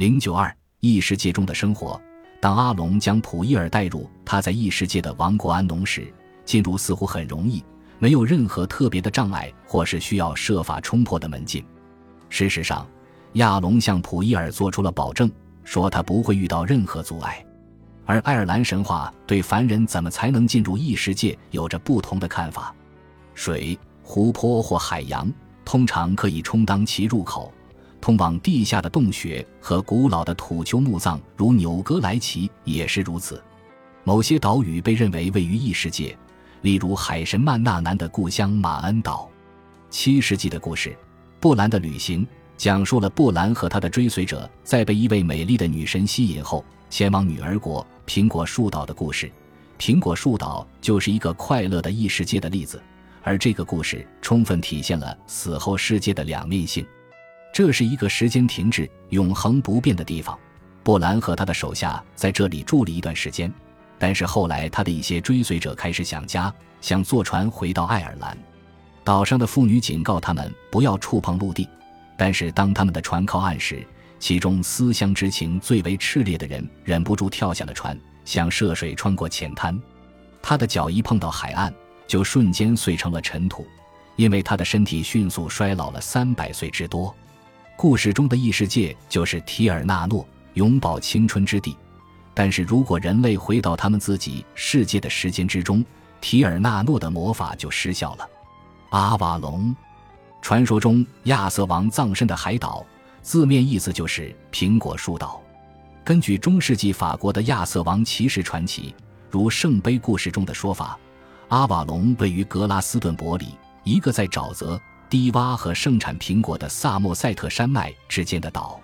零九二异世界中的生活。当阿龙将普伊尔带入他在异世界的王国安农时，进入似乎很容易，没有任何特别的障碍或是需要设法冲破的门禁。事实上，亚龙向普伊尔做出了保证，说他不会遇到任何阻碍。而爱尔兰神话对凡人怎么才能进入异世界有着不同的看法。水、湖泊或海洋通常可以充当其入口。通往地下的洞穴和古老的土丘墓葬，如纽格莱奇也是如此。某些岛屿被认为位于异世界，例如海神曼纳南的故乡马恩岛。七世纪的故事《布兰的旅行》讲述了布兰和他的追随者在被一位美丽的女神吸引后，前往女儿国苹果树岛的故事。苹果树岛就是一个快乐的异世界的例子，而这个故事充分体现了死后世界的两面性。这是一个时间停滞、永恒不变的地方。布兰和他的手下在这里住了一段时间，但是后来他的一些追随者开始想家，想坐船回到爱尔兰。岛上的妇女警告他们不要触碰陆地，但是当他们的船靠岸时，其中思乡之情最为炽烈的人忍不住跳下了船，想涉水穿过浅滩。他的脚一碰到海岸，就瞬间碎成了尘土，因为他的身体迅速衰老了三百岁之多。故事中的异世界就是提尔纳诺，永葆青春之地。但是如果人类回到他们自己世界的时间之中，提尔纳诺的魔法就失效了。阿瓦隆，传说中亚瑟王葬身的海岛，字面意思就是苹果树岛。根据中世纪法国的亚瑟王骑士传奇，如圣杯故事中的说法，阿瓦隆位于格拉斯顿伯里，一个在沼泽。低洼和盛产苹果的萨默塞特山脉之间的岛，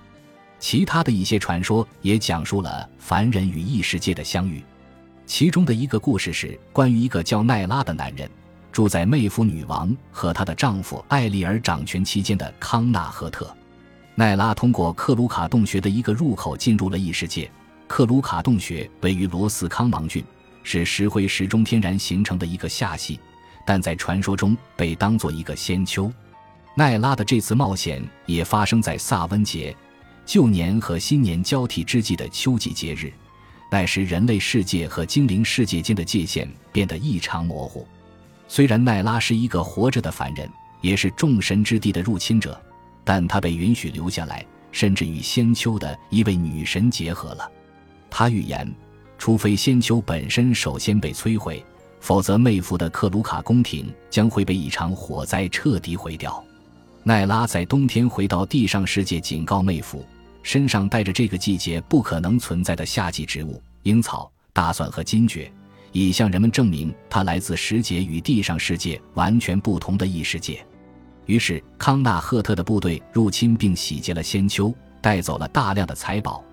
其他的一些传说也讲述了凡人与异世界的相遇。其中的一个故事是关于一个叫奈拉的男人住在妹夫女王和她的丈夫艾丽尔掌权期间的康纳赫特。奈拉通过克鲁卡洞穴的一个入口进入了异世界。克鲁卡洞穴位于罗斯康芒郡，是石灰石中天然形成的一个下系。但在传说中被当作一个仙丘，奈拉的这次冒险也发生在萨温节，旧年和新年交替之际的秋季节日。那时，人类世界和精灵世界间的界限变得异常模糊。虽然奈拉是一个活着的凡人，也是众神之地的入侵者，但他被允许留下来，甚至与仙丘的一位女神结合了。他预言，除非仙丘本身首先被摧毁。否则，妹夫的克鲁卡宫廷将会被一场火灾彻底毁掉。奈拉在冬天回到地上世界，警告妹夫，身上带着这个季节不可能存在的夏季植物——樱草、大蒜和金蕨，以向人们证明他来自时节与地上世界完全不同的异世界。于是，康纳赫特的部队入侵并洗劫了仙丘，带走了大量的财宝，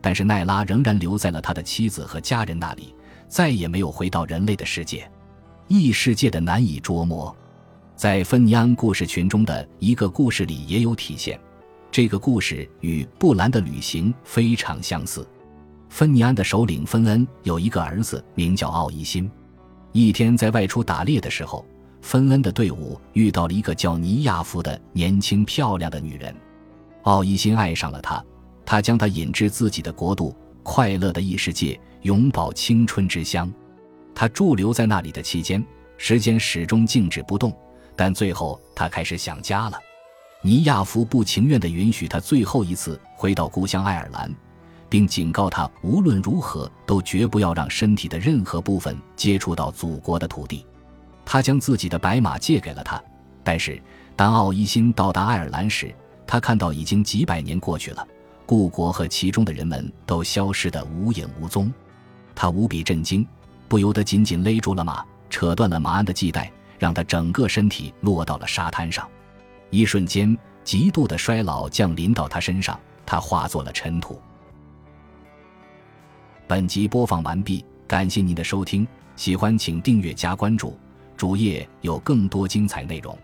但是奈拉仍然留在了他的妻子和家人那里。再也没有回到人类的世界，异世界的难以捉摸，在芬尼安故事群中的一个故事里也有体现。这个故事与布兰的旅行非常相似。芬尼安的首领芬恩有一个儿子，名叫奥伊辛。一天在外出打猎的时候，芬恩的队伍遇到了一个叫尼亚夫的年轻漂亮的女人。奥伊辛爱上了她，他将她引至自己的国度——快乐的异世界。永葆青春之乡。他驻留在那里的期间，时间始终静止不动。但最后，他开始想家了。尼亚夫不情愿地允许他最后一次回到故乡爱尔兰，并警告他无论如何都绝不要让身体的任何部分接触到祖国的土地。他将自己的白马借给了他。但是，当奥伊辛到达爱尔兰时，他看到已经几百年过去了，故国和其中的人们都消失得无影无踪。他无比震惊，不由得紧紧勒住了马，扯断了马鞍的系带，让他整个身体落到了沙滩上。一瞬间，极度的衰老降临到他身上，他化作了尘土。本集播放完毕，感谢您的收听，喜欢请订阅加关注，主页有更多精彩内容。